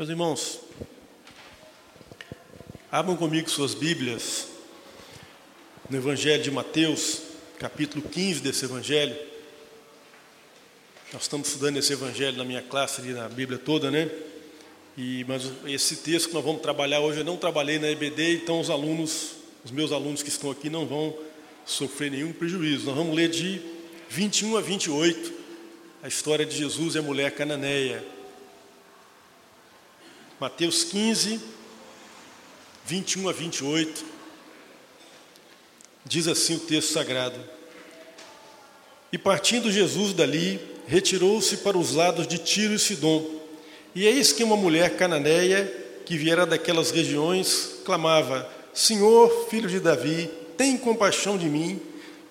Meus irmãos, abram comigo suas Bíblias no Evangelho de Mateus, capítulo 15 desse Evangelho. Nós estamos estudando esse Evangelho na minha classe ali na Bíblia toda, né? E, mas esse texto que nós vamos trabalhar hoje, eu não trabalhei na EBD, então os alunos, os meus alunos que estão aqui não vão sofrer nenhum prejuízo. Nós vamos ler de 21 a 28, a história de Jesus e a mulher cananeia. Mateus 15, 21 a 28, diz assim o texto sagrado: E partindo Jesus dali, retirou-se para os lados de Tiro e Sidom. E eis que uma mulher cananeia, que viera daquelas regiões, clamava: Senhor, filho de Davi, tem compaixão de mim,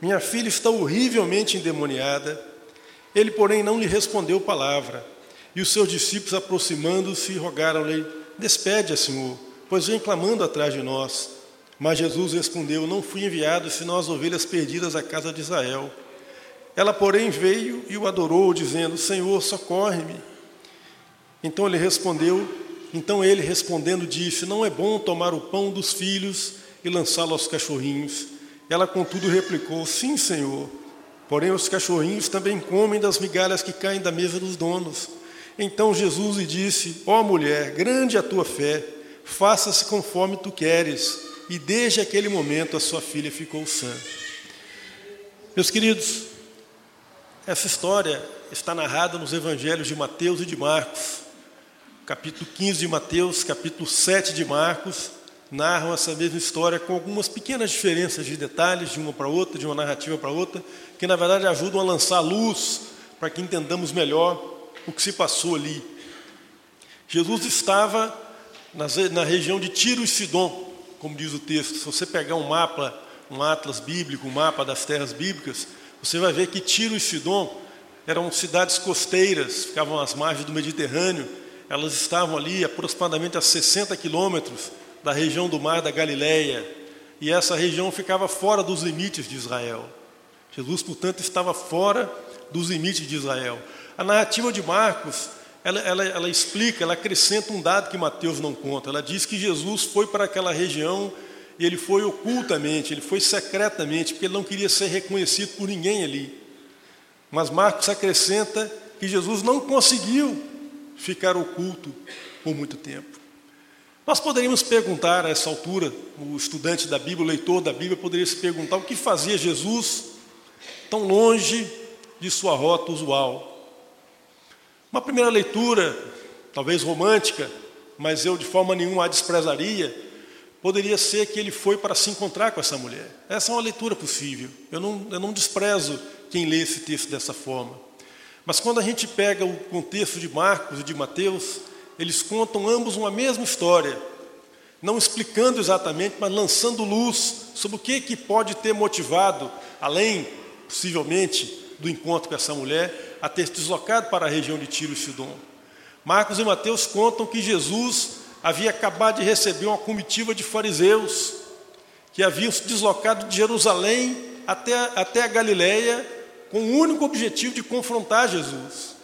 minha filha está horrivelmente endemoniada. Ele, porém, não lhe respondeu palavra. E os seus discípulos, aproximando-se, rogaram-lhe: Despede-a, Senhor, pois vem clamando atrás de nós. Mas Jesus respondeu: Não fui enviado senão as ovelhas perdidas à casa de Israel. Ela, porém, veio e o adorou, dizendo: Senhor, socorre-me. Então ele respondeu: Então ele respondendo disse: Não é bom tomar o pão dos filhos e lançá-lo aos cachorrinhos. Ela, contudo, replicou: Sim, Senhor. Porém, os cachorrinhos também comem das migalhas que caem da mesa dos donos. Então Jesus lhe disse: Ó oh, mulher, grande a tua fé, faça-se conforme tu queres. E desde aquele momento a sua filha ficou sã. Meus queridos, essa história está narrada nos evangelhos de Mateus e de Marcos. Capítulo 15 de Mateus, capítulo 7 de Marcos, narram essa mesma história com algumas pequenas diferenças de detalhes de uma para outra, de uma narrativa para outra, que na verdade ajudam a lançar luz para que entendamos melhor o que se passou ali. Jesus estava na região de Tiro e Sidom, como diz o texto. Se você pegar um mapa, um atlas bíblico, um mapa das terras bíblicas, você vai ver que Tiro e Sidom eram cidades costeiras, ficavam às margens do Mediterrâneo. Elas estavam ali aproximadamente a 60 quilômetros da região do mar da Galileia, e essa região ficava fora dos limites de Israel. Jesus, portanto, estava fora dos limites de Israel. A narrativa de Marcos, ela, ela, ela explica, ela acrescenta um dado que Mateus não conta. Ela diz que Jesus foi para aquela região e ele foi ocultamente, ele foi secretamente, porque ele não queria ser reconhecido por ninguém ali. Mas Marcos acrescenta que Jesus não conseguiu ficar oculto por muito tempo. Nós poderíamos perguntar a essa altura, o estudante da Bíblia, o leitor da Bíblia, poderia se perguntar o que fazia Jesus tão longe de sua rota usual. Uma primeira leitura, talvez romântica, mas eu de forma nenhuma a desprezaria, poderia ser que ele foi para se encontrar com essa mulher. Essa é uma leitura possível. Eu não, eu não desprezo quem lê esse texto dessa forma. Mas quando a gente pega o contexto de Marcos e de Mateus, eles contam ambos uma mesma história, não explicando exatamente, mas lançando luz sobre o que, que pode ter motivado, além, possivelmente, do encontro com essa mulher, a ter se deslocado para a região de Tiro e Sidom. Marcos e Mateus contam que Jesus havia acabado de receber uma comitiva de fariseus que haviam se deslocado de Jerusalém até, até a Galiléia com o único objetivo de confrontar Jesus.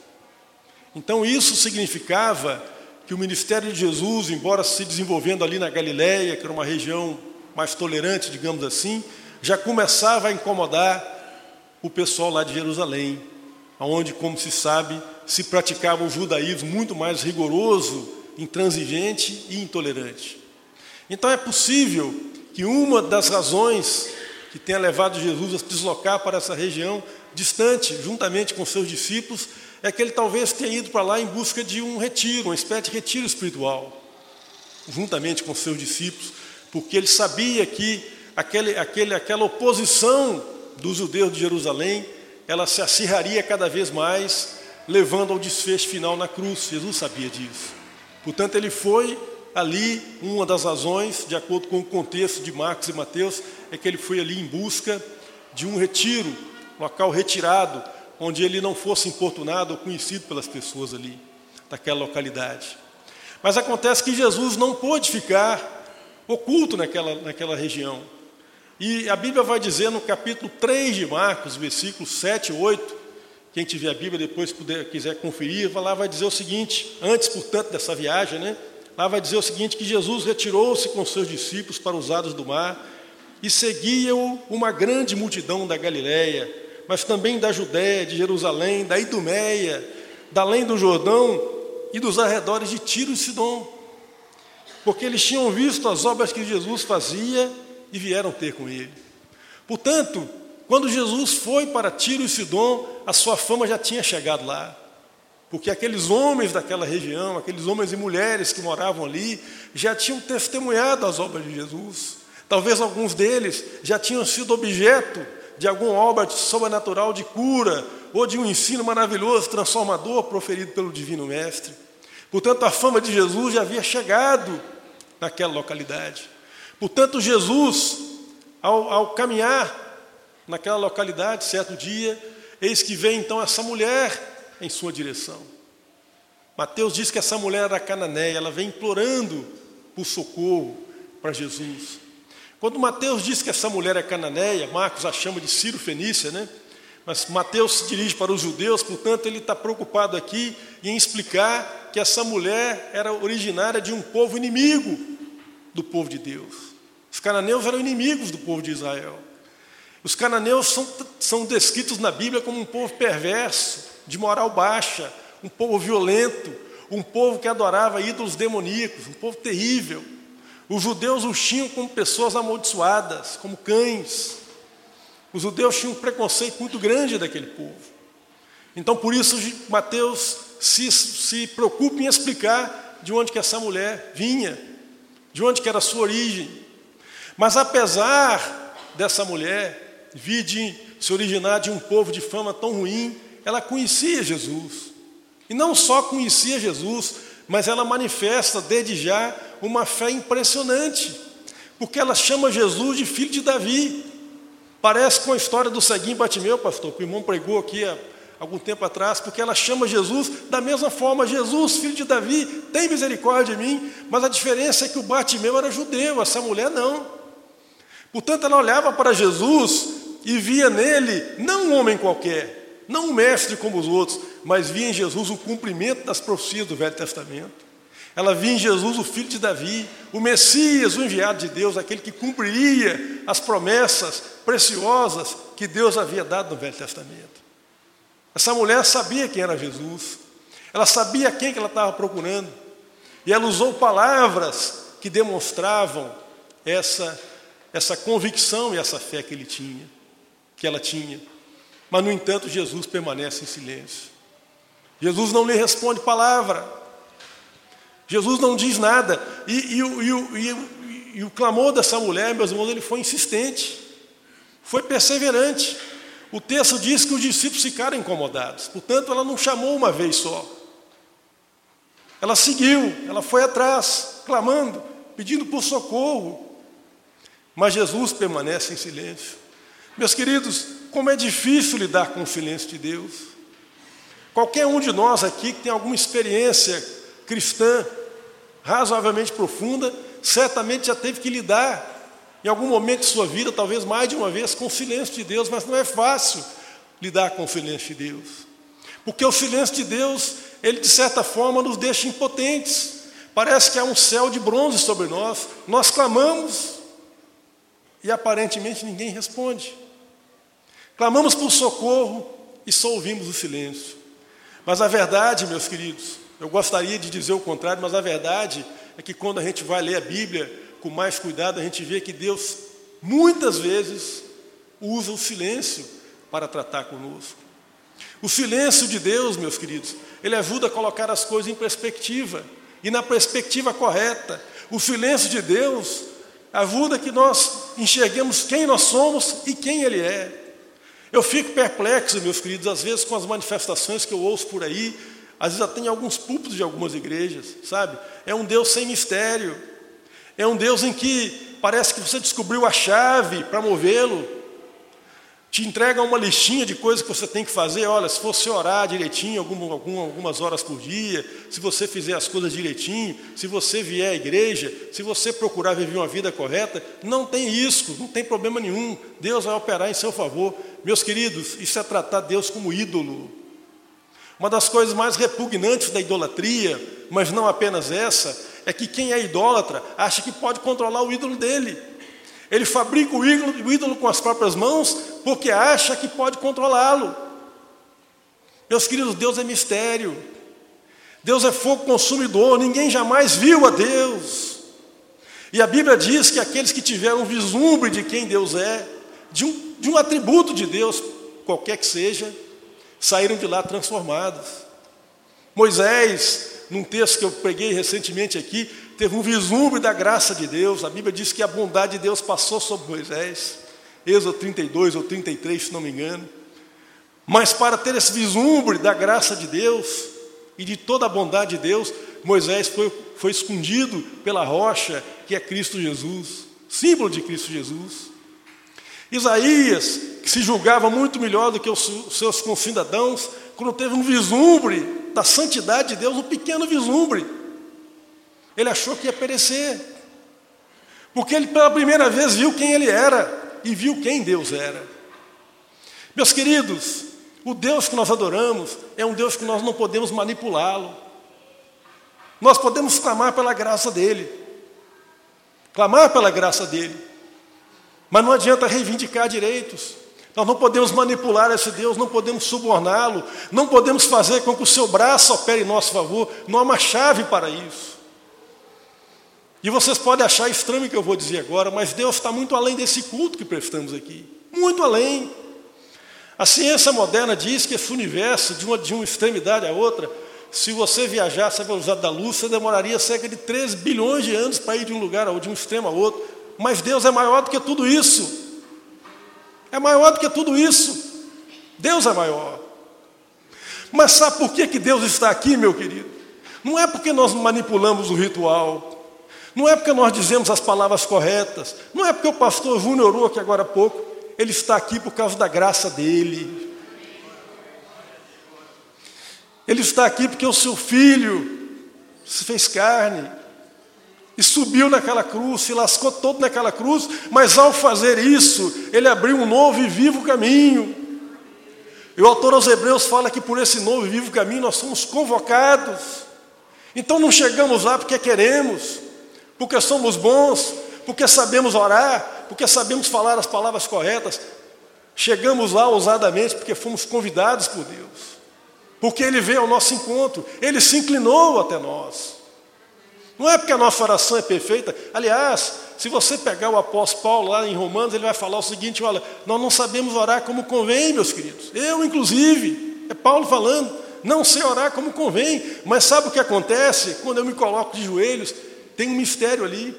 Então isso significava que o ministério de Jesus, embora se desenvolvendo ali na Galiléia, que era uma região mais tolerante, digamos assim, já começava a incomodar o pessoal lá de Jerusalém, onde, como se sabe, se praticava um judaísmo muito mais rigoroso, intransigente e intolerante. Então é possível que uma das razões que tenha levado Jesus a se deslocar para essa região distante, juntamente com seus discípulos, é que ele talvez tenha ido para lá em busca de um retiro, uma espécie de retiro espiritual, juntamente com seus discípulos, porque ele sabia que aquele, aquele, aquela oposição dos judeus de Jerusalém, ela se acirraria cada vez mais, levando ao desfecho final na cruz. Jesus sabia disso. Portanto, ele foi ali, uma das razões, de acordo com o contexto de Marcos e Mateus, é que ele foi ali em busca de um retiro, local retirado, onde ele não fosse importunado ou conhecido pelas pessoas ali, daquela localidade. Mas acontece que Jesus não pôde ficar oculto naquela, naquela região. E a Bíblia vai dizer no capítulo 3 de Marcos, versículos 7 e 8, quem tiver a Bíblia depois puder, quiser conferir, lá vai dizer o seguinte, antes, portanto, dessa viagem, né? Lá vai dizer o seguinte, que Jesus retirou-se com seus discípulos para os lados do mar e seguia-o uma grande multidão da Galiléia, mas também da Judéia, de Jerusalém, da Idumeia, da além do Jordão e dos arredores de Tiro e Sidom, porque eles tinham visto as obras que Jesus fazia e vieram ter com ele. Portanto, quando Jesus foi para Tiro e Sidom, a sua fama já tinha chegado lá. Porque aqueles homens daquela região, aqueles homens e mulheres que moravam ali, já tinham testemunhado as obras de Jesus. Talvez alguns deles já tinham sido objeto de alguma obra sobrenatural de cura ou de um ensino maravilhoso, transformador, proferido pelo Divino Mestre. Portanto, a fama de Jesus já havia chegado naquela localidade. Portanto, Jesus, ao, ao caminhar naquela localidade, certo dia, eis que vem então essa mulher em sua direção. Mateus diz que essa mulher era cananeia, ela vem implorando por socorro para Jesus. Quando Mateus diz que essa mulher é cananeia, Marcos a chama de Ciro Fenícia, né? Mas Mateus se dirige para os judeus, portanto, ele está preocupado aqui em explicar que essa mulher era originária de um povo inimigo do povo de Deus. Os cananeus eram inimigos do povo de Israel. Os cananeus são, são descritos na Bíblia como um povo perverso, de moral baixa, um povo violento, um povo que adorava ídolos demoníacos, um povo terrível. Os judeus os tinham como pessoas amaldiçoadas, como cães. Os judeus tinham um preconceito muito grande daquele povo. Então, por isso, Mateus se, se preocupa em explicar de onde que essa mulher vinha, de onde que era a sua origem. Mas apesar dessa mulher vir de se originar de um povo de fama tão ruim, ela conhecia Jesus. E não só conhecia Jesus, mas ela manifesta desde já uma fé impressionante, porque ela chama Jesus de filho de Davi. Parece com a história do ceguinho Batimeu, pastor, que o irmão pregou aqui há algum tempo atrás, porque ela chama Jesus da mesma forma, Jesus, filho de Davi, tem misericórdia de mim, mas a diferença é que o Batimeu era judeu, essa mulher não. Portanto, ela olhava para Jesus e via nele não um homem qualquer, não um mestre como os outros, mas via em Jesus o cumprimento das profecias do Velho Testamento. Ela via em Jesus o filho de Davi, o Messias, o enviado de Deus, aquele que cumpriria as promessas preciosas que Deus havia dado no Velho Testamento. Essa mulher sabia quem era Jesus, ela sabia quem que ela estava procurando, e ela usou palavras que demonstravam essa, essa convicção e essa fé que ele tinha que ela tinha. Mas, no entanto, Jesus permanece em silêncio. Jesus não lhe responde palavra. Jesus não diz nada. E, e, e, e, o clamor dessa mulher, meus irmãos, ele foi insistente, foi perseverante. O texto diz que os discípulos ficaram incomodados, portanto, ela não chamou uma vez só. Ela seguiu, ela foi atrás, clamando, pedindo por socorro. Mas Jesus permanece em silêncio. Meus queridos, como é difícil lidar com o silêncio de Deus. Qualquer um de nós aqui que tem alguma experiência cristã razoavelmente profunda, certamente já teve que lidar em algum momento de sua vida, talvez mais de uma vez, com o silêncio de Deus, mas não é fácil lidar com o silêncio de Deus. Porque o silêncio de Deus, ele de certa forma nos deixa impotentes. Parece que há um céu de bronze sobre nós. Nós clamamos e aparentemente ninguém responde. Clamamos por socorro e só ouvimos o silêncio. Mas a verdade, meus queridos, eu gostaria de dizer o contrário, mas a verdade é que quando a gente vai ler a Bíblia com mais cuidado, a gente vê que Deus muitas vezes usa o silêncio para tratar conosco. O silêncio de Deus, meus queridos, ele ajuda a colocar as coisas em perspectiva e na perspectiva correta. O silêncio de Deus ajuda que nós enxerguemos quem nós somos e quem Ele é. Eu fico perplexo, meus queridos, às vezes com as manifestações que eu ouço por aí, às vezes até em alguns púlpitos de algumas igrejas, sabe? É um Deus sem mistério. É um Deus em que parece que você descobriu a chave para movê-lo. Te entrega uma listinha de coisas que você tem que fazer. Olha, se você orar direitinho, algumas horas por dia, se você fizer as coisas direitinho, se você vier à igreja, se você procurar viver uma vida correta, não tem isso, não tem problema nenhum. Deus vai operar em seu favor. Meus queridos, isso é tratar Deus como ídolo. Uma das coisas mais repugnantes da idolatria, mas não apenas essa, é que quem é idólatra acha que pode controlar o ídolo dele. Ele fabrica o ídolo, o ídolo com as próprias mãos porque acha que pode controlá-lo. Meus queridos, Deus é mistério. Deus é fogo consumidor, ninguém jamais viu a Deus. E a Bíblia diz que aqueles que tiveram um vislumbre de quem Deus é, de um, de um atributo de Deus, qualquer que seja, saíram de lá transformados. Moisés, num texto que eu preguei recentemente aqui, teve um vislumbre da graça de Deus. A Bíblia diz que a bondade de Deus passou sobre Moisés. Êxodo 32 ou 33, se não me engano. Mas para ter esse vislumbre da graça de Deus e de toda a bondade de Deus, Moisés foi, foi escondido pela rocha que é Cristo Jesus, símbolo de Cristo Jesus. Isaías, que se julgava muito melhor do que os seus concidadãos, quando teve um vislumbre da santidade de Deus, um pequeno vislumbre, ele achou que ia perecer. Porque ele pela primeira vez viu quem ele era e viu quem Deus era. Meus queridos, o Deus que nós adoramos é um Deus que nós não podemos manipulá-lo. Nós podemos clamar pela graça dele. Clamar pela graça dele. Mas não adianta reivindicar direitos. Nós não podemos manipular esse Deus, não podemos suborná-lo, não podemos fazer com que o seu braço opere em nosso favor. Não há uma chave para isso. E vocês podem achar estranho o que eu vou dizer agora, mas Deus está muito além desse culto que prestamos aqui. Muito além. A ciência moderna diz que esse universo, de uma, de uma extremidade à outra, se você viajasse a velocidade da luz, você demoraria cerca de 3 bilhões de anos para ir de um lugar de um extremo a outro. Mas Deus é maior do que tudo isso. É maior do que tudo isso. Deus é maior. Mas sabe por que, que Deus está aqui, meu querido? Não é porque nós manipulamos o ritual. Não é porque nós dizemos as palavras corretas. Não é porque o pastor Júnior orou aqui agora há pouco. Ele está aqui por causa da graça dele. Ele está aqui porque o seu filho se fez carne e subiu naquela cruz, se lascou todo naquela cruz, mas ao fazer isso, ele abriu um novo e vivo caminho. E o autor aos Hebreus fala que por esse novo e vivo caminho nós somos convocados. Então não chegamos lá porque queremos, porque somos bons, porque sabemos orar, porque sabemos falar as palavras corretas. Chegamos lá ousadamente porque fomos convidados por Deus, porque Ele veio ao nosso encontro, Ele se inclinou até nós. Não é porque a nossa oração é perfeita. Aliás, se você pegar o apóstolo Paulo lá em Romanos, ele vai falar o seguinte: olha, nós não sabemos orar como convém, meus queridos. Eu, inclusive, é Paulo falando, não sei orar como convém. Mas sabe o que acontece quando eu me coloco de joelhos? Tem um mistério ali.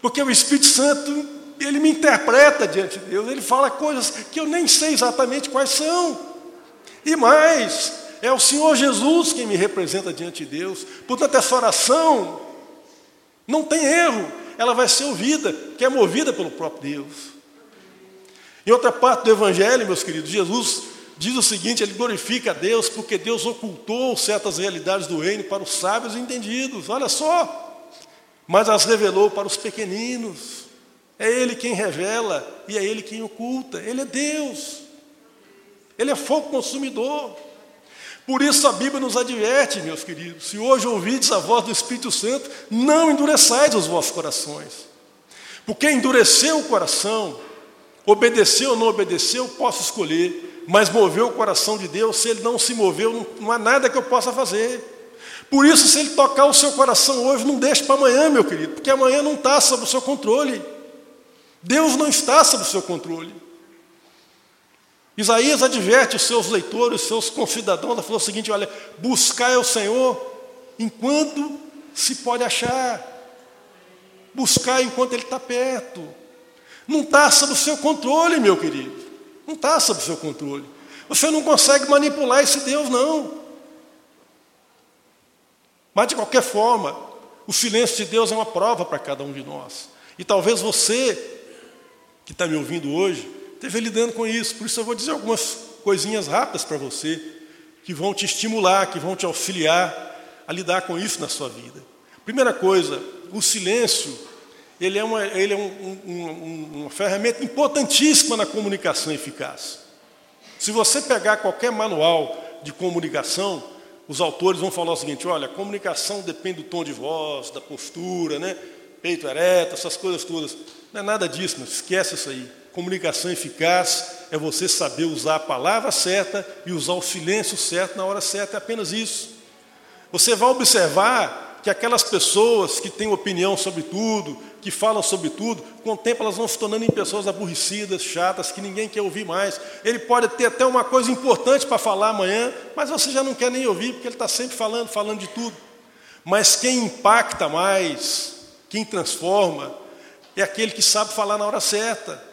Porque o Espírito Santo, ele me interpreta diante de Deus, ele fala coisas que eu nem sei exatamente quais são. E mais, é o Senhor Jesus quem me representa diante de Deus. Portanto, essa oração não tem erro, ela vai ser ouvida, que é movida pelo próprio Deus. Em outra parte do Evangelho, meus queridos, Jesus diz o seguinte: ele glorifica a Deus porque Deus ocultou certas realidades do reino para os sábios e entendidos. Olha só, mas as revelou para os pequeninos. É Ele quem revela e é Ele quem oculta. Ele é Deus. Ele é fogo consumidor. Por isso a Bíblia nos adverte, meus queridos, se hoje ouvides a voz do Espírito Santo, não endureçais os vossos corações. Porque endureceu o coração, obedeceu ou não obedeceu, posso escolher, mas moveu o coração de Deus, se ele não se moveu, não há nada que eu possa fazer. Por isso, se ele tocar o seu coração hoje, não deixe para amanhã, meu querido, porque amanhã não está sob o seu controle. Deus não está sob o seu controle. Isaías adverte os seus leitores, os seus concidadãos, falou o seguinte: olha, buscar o Senhor enquanto se pode achar, buscar enquanto Ele está perto. Não está sob o seu controle, meu querido. Não está sob o seu controle. Você não consegue manipular esse Deus, não. Mas de qualquer forma, o silêncio de Deus é uma prova para cada um de nós. E talvez você, que está me ouvindo hoje, esteja lidando com isso. Por isso eu vou dizer algumas coisinhas rápidas para você, que vão te estimular, que vão te auxiliar a lidar com isso na sua vida. Primeira coisa, o silêncio, ele é uma, ele é um, um, uma ferramenta importantíssima na comunicação eficaz. Se você pegar qualquer manual de comunicação, os autores vão falar o seguinte: olha, comunicação depende do tom de voz, da postura, né? peito ereto, essas coisas todas. Não é nada disso, mas esquece isso aí. Comunicação eficaz é você saber usar a palavra certa e usar o silêncio certo na hora certa, é apenas isso. Você vai observar que aquelas pessoas que têm opinião sobre tudo, que falam sobre tudo, com o tempo elas vão se tornando em pessoas aborrecidas, chatas, que ninguém quer ouvir mais. Ele pode ter até uma coisa importante para falar amanhã, mas você já não quer nem ouvir, porque ele está sempre falando, falando de tudo. Mas quem impacta mais, quem transforma, é aquele que sabe falar na hora certa.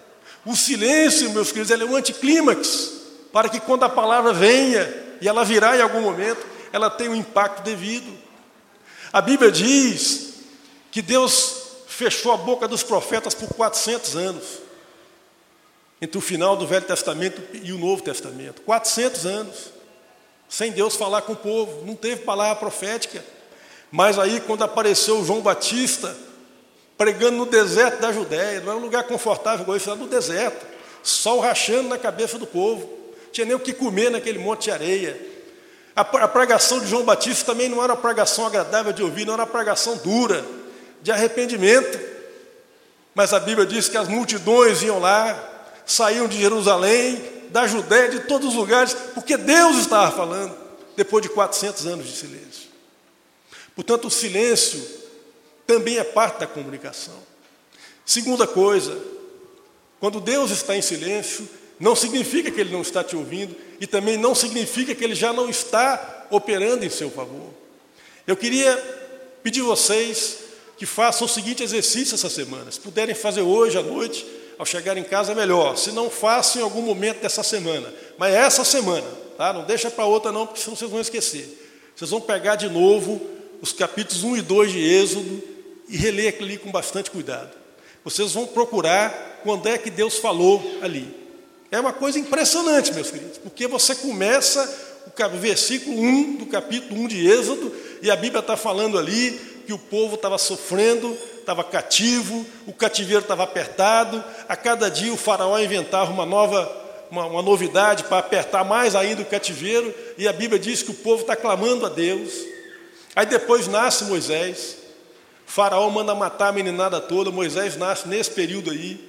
O silêncio, meus queridos, é um anticlímax, para que quando a palavra venha, e ela virá em algum momento, ela tenha o um impacto devido. A Bíblia diz que Deus fechou a boca dos profetas por 400 anos, entre o final do Velho Testamento e o Novo Testamento 400 anos, sem Deus falar com o povo, não teve palavra profética. Mas aí, quando apareceu João Batista, pregando no deserto da Judéia, não era um lugar confortável, igual isso, era no deserto, sol rachando na cabeça do povo, tinha nem o que comer naquele monte de areia. A, a pregação de João Batista também não era uma pregação agradável de ouvir, não era uma pregação dura, de arrependimento. Mas a Bíblia diz que as multidões iam lá, saíam de Jerusalém, da Judéia, de todos os lugares, porque Deus estava falando, depois de 400 anos de silêncio. Portanto, o silêncio também é parte da comunicação. Segunda coisa, quando Deus está em silêncio, não significa que Ele não está te ouvindo e também não significa que Ele já não está operando em seu favor. Eu queria pedir vocês que façam o seguinte exercício essa semana. Se puderem fazer hoje à noite, ao chegar em casa, é melhor. Se não, façam em algum momento dessa semana. Mas é essa semana, tá? Não deixa para outra não, porque senão vocês vão esquecer. Vocês vão pegar de novo os capítulos 1 e 2 de Êxodo e aquilo ali com bastante cuidado. Vocês vão procurar quando é que Deus falou ali. É uma coisa impressionante, meus queridos, porque você começa o versículo 1 do capítulo 1 de Êxodo, e a Bíblia está falando ali que o povo estava sofrendo, estava cativo, o cativeiro estava apertado, a cada dia o faraó inventava uma nova, uma, uma novidade para apertar mais ainda o cativeiro, e a Bíblia diz que o povo está clamando a Deus. Aí depois nasce Moisés, Faraó manda matar a meninada toda, Moisés nasce nesse período aí.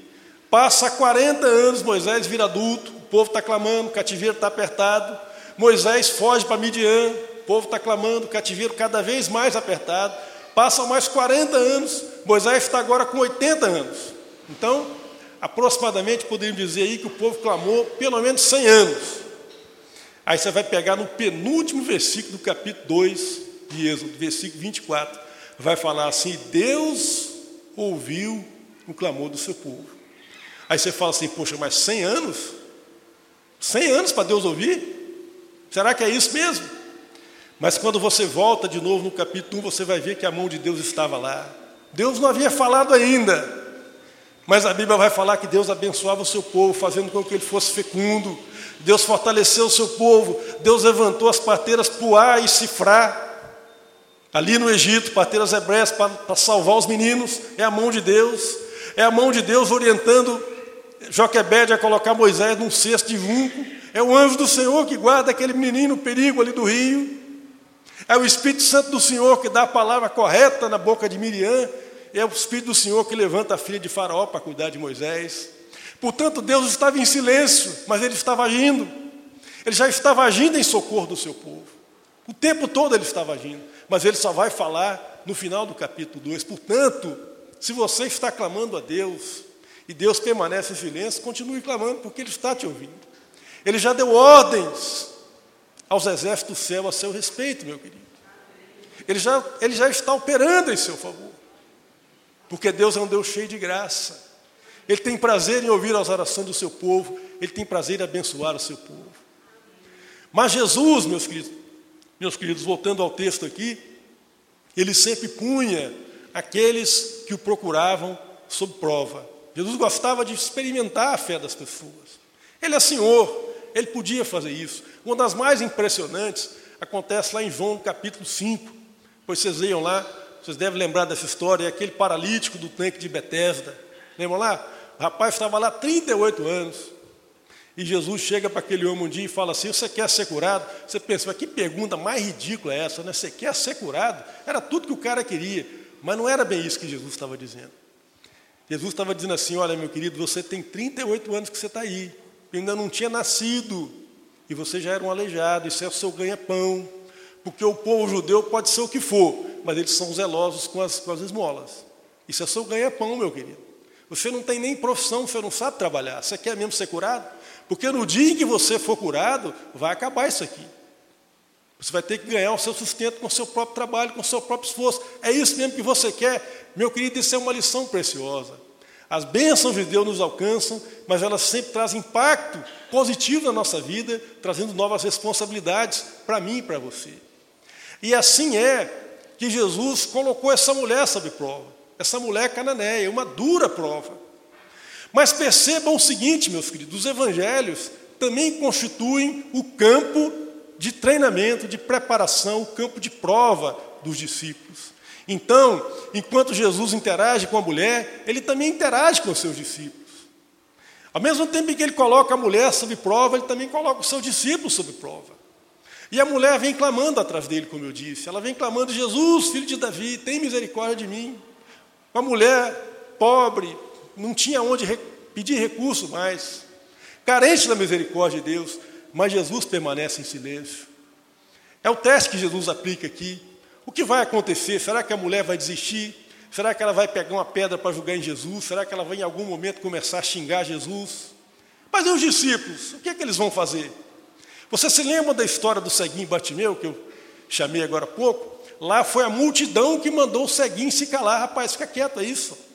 Passa 40 anos, Moisés vira adulto, o povo está clamando, o cativeiro está apertado. Moisés foge para Midian, o povo está clamando, o cativeiro cada vez mais apertado. Passam mais 40 anos, Moisés está agora com 80 anos. Então, aproximadamente poderíamos dizer aí que o povo clamou pelo menos 100 anos. Aí você vai pegar no penúltimo versículo do capítulo 2 de Êxodo, versículo 24 vai falar assim: Deus ouviu o clamor do seu povo. Aí você fala assim: Poxa, mas 100 anos? 100 anos para Deus ouvir? Será que é isso mesmo? Mas quando você volta de novo no capítulo 1, você vai ver que a mão de Deus estava lá. Deus não havia falado ainda, mas a Bíblia vai falar que Deus abençoava o seu povo, fazendo com que ele fosse fecundo. Deus fortaleceu o seu povo, Deus levantou as parteiras Puá e Cifrá, Ali no Egito, parteiras hebreias para salvar os meninos, é a mão de Deus, é a mão de Deus orientando Joquebede a colocar Moisés num cesto de junco, é o anjo do Senhor que guarda aquele menino perigo ali do rio, é o Espírito Santo do Senhor que dá a palavra correta na boca de Miriam, é o Espírito do Senhor que levanta a filha de Faraó para cuidar de Moisés. Portanto, Deus estava em silêncio, mas ele estava agindo, ele já estava agindo em socorro do seu povo, o tempo todo ele estava agindo mas ele só vai falar no final do capítulo 2. Portanto, se você está clamando a Deus e Deus permanece em silêncio, continue clamando, porque Ele está te ouvindo. Ele já deu ordens aos exércitos do céu a seu respeito, meu querido. Ele já, ele já está operando em seu favor, porque Deus é um Deus cheio de graça. Ele tem prazer em ouvir as orações do seu povo, ele tem prazer em abençoar o seu povo. Mas Jesus, meus queridos, meus queridos, voltando ao texto aqui, ele sempre punha aqueles que o procuravam sob prova. Jesus gostava de experimentar a fé das pessoas. Ele é Senhor, ele podia fazer isso. Uma das mais impressionantes acontece lá em João capítulo 5. Pois vocês leiam lá, vocês devem lembrar dessa história, é aquele paralítico do tanque de Betesda. Lembram lá? O rapaz estava lá 38 anos. E Jesus chega para aquele homem um dia e fala assim: Você quer ser curado? Você pensa, mas que pergunta mais ridícula é essa, né? Você quer ser curado? Era tudo que o cara queria. Mas não era bem isso que Jesus estava dizendo. Jesus estava dizendo assim: Olha, meu querido, você tem 38 anos que você está aí, ainda não tinha nascido, e você já era um aleijado, isso é o seu ganha-pão. Porque o povo judeu pode ser o que for, mas eles são zelosos com as, com as esmolas. Isso é seu ganha-pão, meu querido. Você não tem nem profissão, você não sabe trabalhar. Você quer mesmo ser curado? Porque no dia em que você for curado, vai acabar isso aqui. Você vai ter que ganhar o seu sustento com o seu próprio trabalho, com o seu próprio esforço. É isso mesmo que você quer? Meu querido, isso é uma lição preciosa. As bênçãos de Deus nos alcançam, mas elas sempre trazem impacto positivo na nossa vida, trazendo novas responsabilidades para mim e para você. E assim é que Jesus colocou essa mulher sob prova, essa mulher cananeia, uma dura prova. Mas percebam o seguinte, meus queridos, os evangelhos também constituem o campo de treinamento, de preparação, o campo de prova dos discípulos. Então, enquanto Jesus interage com a mulher, ele também interage com os seus discípulos. Ao mesmo tempo em que ele coloca a mulher sob prova, ele também coloca os seus discípulos sob prova. E a mulher vem clamando atrás dele, como eu disse. Ela vem clamando: Jesus, filho de Davi, tem misericórdia de mim. Uma mulher pobre, não tinha onde pedir recurso mais, carente da misericórdia de Deus, mas Jesus permanece em silêncio. É o teste que Jesus aplica aqui. O que vai acontecer? Será que a mulher vai desistir? Será que ela vai pegar uma pedra para julgar em Jesus? Será que ela vai em algum momento começar a xingar Jesus? Mas e os discípulos? O que é que eles vão fazer? Você se lembra da história do ceguinho Batimeu, que eu chamei agora há pouco? Lá foi a multidão que mandou o ceguinho se calar. Rapaz, fica quieto, é isso.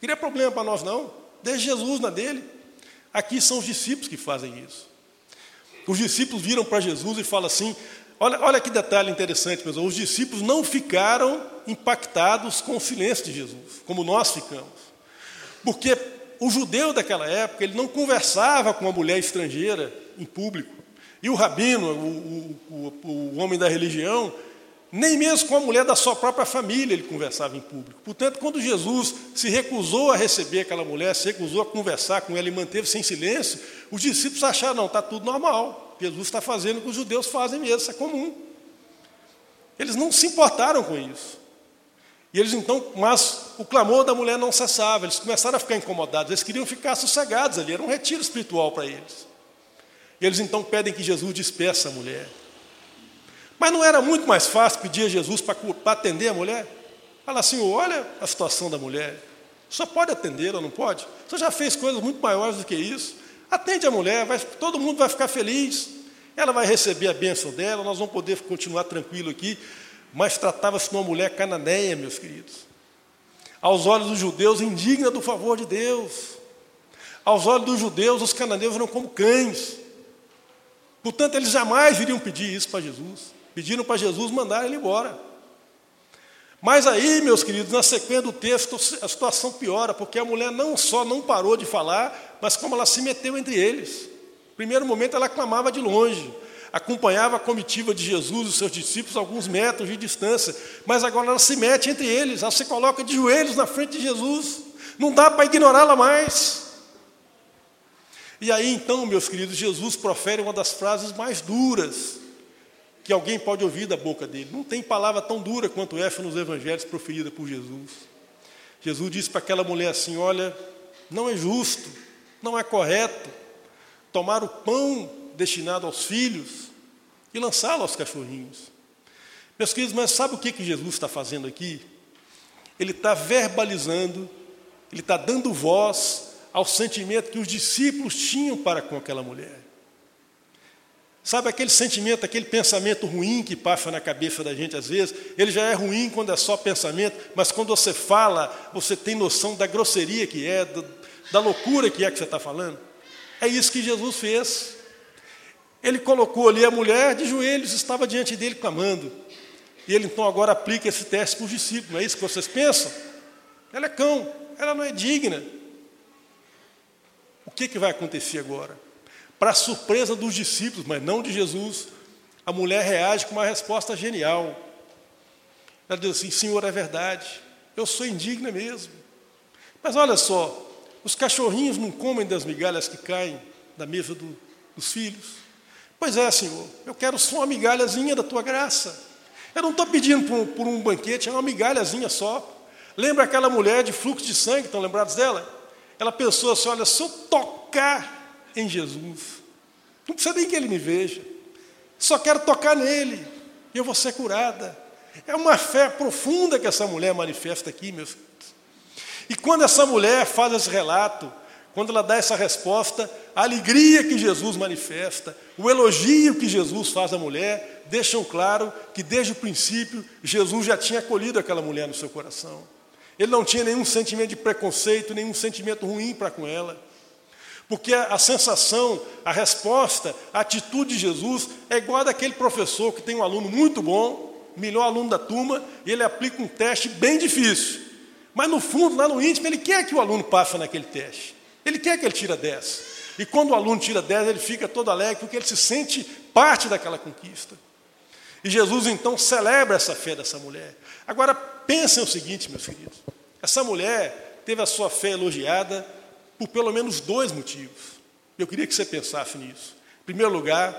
Não queria problema para nós, não. Deixe Jesus na dele. Aqui são os discípulos que fazem isso. Os discípulos viram para Jesus e falam assim: olha, olha que detalhe interessante, meus Os discípulos não ficaram impactados com o silêncio de Jesus, como nós ficamos. Porque o judeu daquela época, ele não conversava com uma mulher estrangeira em público. E o rabino, o, o, o, o homem da religião, nem mesmo com a mulher da sua própria família ele conversava em público. Portanto, quando Jesus se recusou a receber aquela mulher, se recusou a conversar com ela e manteve-se em silêncio, os discípulos acharam, não, está tudo normal. Jesus está fazendo o que os judeus fazem mesmo, isso é comum. Eles não se importaram com isso. E eles então, mas o clamor da mulher não cessava, eles começaram a ficar incomodados, eles queriam ficar sossegados ali, era um retiro espiritual para eles. E eles então pedem que Jesus despeça a mulher. Mas não era muito mais fácil pedir a Jesus para atender a mulher? Fala assim, olha a situação da mulher. Só pode atendê-la, não pode? Você já fez coisas muito maiores do que isso. Atende a mulher, vai, todo mundo vai ficar feliz. Ela vai receber a bênção dela, nós vamos poder continuar tranquilo aqui. Mas tratava-se de uma mulher cananeia, meus queridos. Aos olhos dos judeus, indigna do favor de Deus. Aos olhos dos judeus, os cananeus eram como cães. Portanto, eles jamais iriam pedir isso para Jesus. Pediram para Jesus mandar ele embora. Mas aí, meus queridos, na sequência do texto, a situação piora, porque a mulher não só não parou de falar, mas como ela se meteu entre eles. No primeiro momento ela clamava de longe, acompanhava a comitiva de Jesus e seus discípulos a alguns metros de distância, mas agora ela se mete entre eles, ela se coloca de joelhos na frente de Jesus. Não dá para ignorá-la mais. E aí então, meus queridos, Jesus profere uma das frases mais duras que alguém pode ouvir da boca dele. Não tem palavra tão dura quanto essa nos evangelhos proferida por Jesus. Jesus disse para aquela mulher assim: Olha, não é justo, não é correto tomar o pão destinado aos filhos e lançá-lo aos cachorrinhos. Meus queridos, mas sabe o que, que Jesus está fazendo aqui? Ele está verbalizando, ele está dando voz ao sentimento que os discípulos tinham para com aquela mulher. Sabe aquele sentimento, aquele pensamento ruim que passa na cabeça da gente às vezes? Ele já é ruim quando é só pensamento, mas quando você fala, você tem noção da grosseria que é, da loucura que é que você está falando. É isso que Jesus fez. Ele colocou ali a mulher de joelhos, estava diante dele clamando. E ele então agora aplica esse teste para os discípulos, não é isso que vocês pensam? Ela é cão, ela não é digna, o que, que vai acontecer agora? Para surpresa dos discípulos, mas não de Jesus, a mulher reage com uma resposta genial. Ela diz assim: Senhor, é verdade, eu sou indigna mesmo. Mas olha só, os cachorrinhos não comem das migalhas que caem da mesa do, dos filhos. Pois é, Senhor, eu quero só uma migalhazinha da tua graça. Eu não estou pedindo por, por, um banquete, é uma migalhazinha só. Lembra aquela mulher de fluxo de sangue, estão lembrados dela? Ela pensou assim: olha, se eu tocar em Jesus, não precisa nem que ele me veja, só quero tocar nele, e eu vou ser curada. É uma fé profunda que essa mulher manifesta aqui, meus filhos. E quando essa mulher faz esse relato, quando ela dá essa resposta, a alegria que Jesus manifesta, o elogio que Jesus faz à mulher, deixam claro que desde o princípio Jesus já tinha acolhido aquela mulher no seu coração. Ele não tinha nenhum sentimento de preconceito, nenhum sentimento ruim para com ela. Porque a, sensação, a resposta, a atitude de Jesus é igual a daquele professor que tem um aluno muito bom, melhor aluno da turma, e ele aplica um teste bem difícil. Mas no fundo, lá no íntimo, ele quer que o aluno passe naquele teste. Ele quer que ele tire 10. E quando o aluno tira 10, ele fica todo alegre, porque ele se sente parte daquela conquista. E Jesus então celebra essa fé dessa mulher. Agora, pensem o seguinte, meus queridos: essa mulher teve a sua fé elogiada por pelo menos dois motivos. Eu queria que você pensasse nisso. Em primeiro lugar,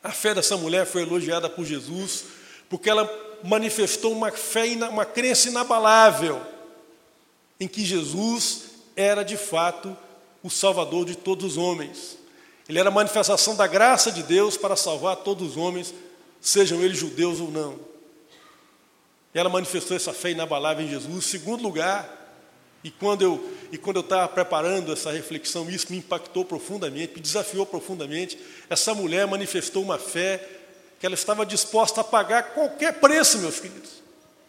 a fé dessa mulher foi elogiada por Jesus porque ela manifestou uma fé, uma crença inabalável em que Jesus era de fato o Salvador de todos os homens. Ele era a manifestação da graça de Deus para salvar todos os homens, sejam eles judeus ou não. E ela manifestou essa fé inabalável em Jesus. Segundo lugar, e quando eu e quando eu estava preparando essa reflexão, isso me impactou profundamente, me desafiou profundamente. Essa mulher manifestou uma fé que ela estava disposta a pagar qualquer preço, meus queridos,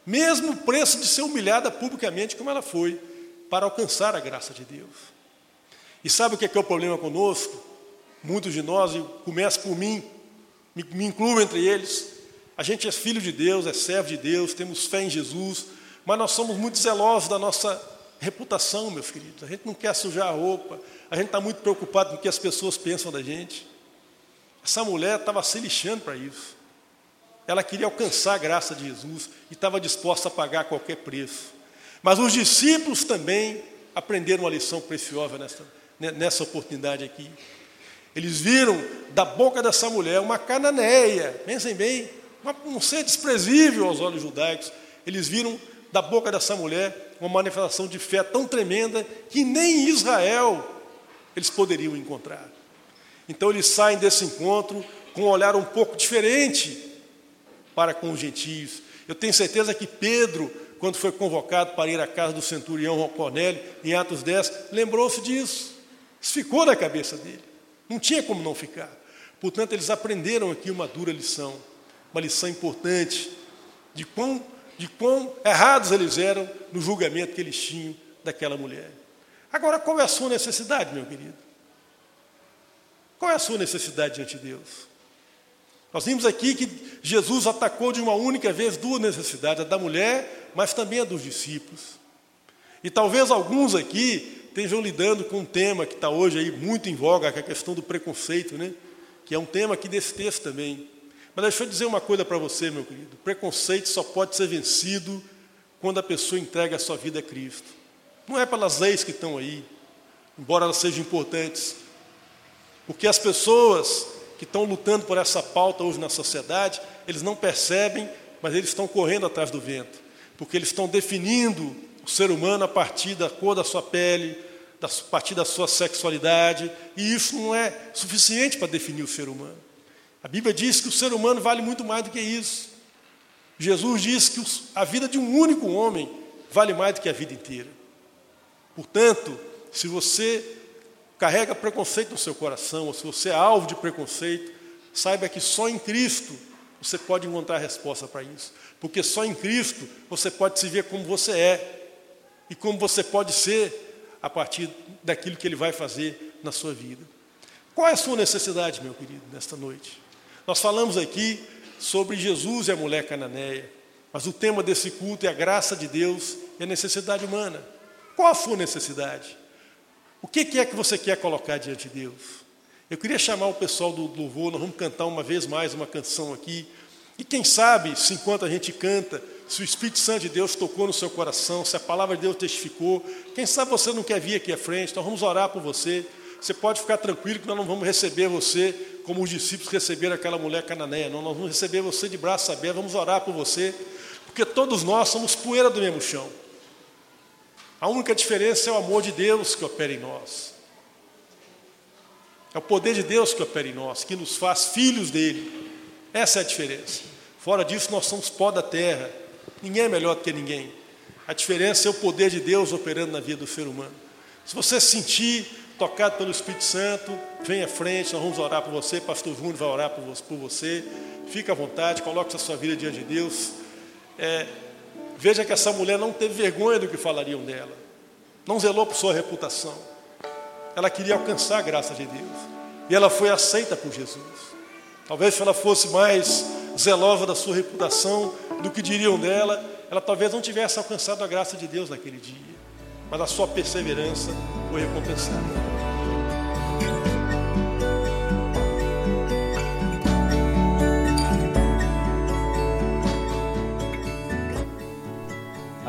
mesmo o preço de ser humilhada publicamente, como ela foi para alcançar a graça de Deus. E sabe o que é, que é o problema conosco? Muitos de nós, e começa por mim, me, me incluo entre eles, a gente é filho de Deus, é servo de Deus, temos fé em Jesus, mas nós somos muito zelosos da nossa reputação, meus queridos. A gente não quer sujar a roupa, a gente está muito preocupado com o que as pessoas pensam da gente. Essa mulher estava se lixando para isso. Ela queria alcançar a graça de Jesus e estava disposta a pagar qualquer preço. Mas os discípulos também aprenderam uma lição preciosa nessa, nessa oportunidade aqui. Eles viram da boca dessa mulher uma cananeia, pensem bem, um ser desprezível aos olhos judaicos. Eles viram da boca dessa mulher uma manifestação de fé tão tremenda que nem em Israel eles poderiam encontrar. Então eles saem desse encontro com um olhar um pouco diferente para com os gentios. Eu tenho certeza que Pedro quando foi convocado para ir à casa do centurião Cornélio, em Atos 10, lembrou-se disso. Isso ficou na cabeça dele. Não tinha como não ficar. Portanto, eles aprenderam aqui uma dura lição, uma lição importante de quão, de quão errados eles eram no julgamento que eles tinham daquela mulher. Agora, qual é a sua necessidade, meu querido? Qual é a sua necessidade diante de Deus? Nós vimos aqui que Jesus atacou de uma única vez duas necessidades, a da mulher, mas também a dos discípulos. E talvez alguns aqui estejam lidando com um tema que está hoje aí muito em voga, que é a questão do preconceito, né? que é um tema aqui desse texto também. Mas deixa eu dizer uma coisa para você, meu querido. Preconceito só pode ser vencido quando a pessoa entrega a sua vida a Cristo. Não é pelas leis que estão aí, embora elas sejam importantes. Porque as pessoas que estão lutando por essa pauta hoje na sociedade, eles não percebem, mas eles estão correndo atrás do vento, porque eles estão definindo o ser humano a partir da cor da sua pele, a partir da sua sexualidade, e isso não é suficiente para definir o ser humano. A Bíblia diz que o ser humano vale muito mais do que isso. Jesus diz que a vida de um único homem vale mais do que a vida inteira. Portanto, se você carrega preconceito no seu coração, ou se você é alvo de preconceito, saiba que só em Cristo você pode encontrar a resposta para isso. Porque só em Cristo você pode se ver como você é e como você pode ser a partir daquilo que Ele vai fazer na sua vida. Qual é a sua necessidade, meu querido, nesta noite? Nós falamos aqui sobre Jesus e a mulher cananeia, mas o tema desse culto é a graça de Deus e a necessidade humana. Qual a sua necessidade? O que é que você quer colocar diante de Deus? Eu queria chamar o pessoal do louvor, nós vamos cantar uma vez mais uma canção aqui. E quem sabe, se enquanto a gente canta, se o Espírito Santo de Deus tocou no seu coração, se a palavra de Deus testificou, quem sabe você não quer vir aqui à frente, então vamos orar por você, você pode ficar tranquilo que nós não vamos receber você como os discípulos receberam aquela mulher cananeia. Não, nós vamos receber você de braço aberto, vamos orar por você, porque todos nós somos poeira do mesmo chão. A única diferença é o amor de Deus que opera em nós. É o poder de Deus que opera em nós, que nos faz filhos dele. Essa é a diferença. Fora disso, nós somos pó da terra. Ninguém é melhor do que ninguém. A diferença é o poder de Deus operando na vida do ser humano. Se você sentir tocado pelo Espírito Santo, vem à frente, nós vamos orar por você, pastor Júnior vai orar por você. Fica à vontade, coloque a sua vida diante de Deus. É, veja que essa mulher não teve vergonha do que falariam dela. Não zelou por sua reputação. Ela queria alcançar a graça de Deus. E ela foi aceita por Jesus. Talvez se ela fosse mais zelosa da sua reputação, do que diriam dela, ela talvez não tivesse alcançado a graça de Deus naquele dia. Mas a sua perseverança foi recompensada.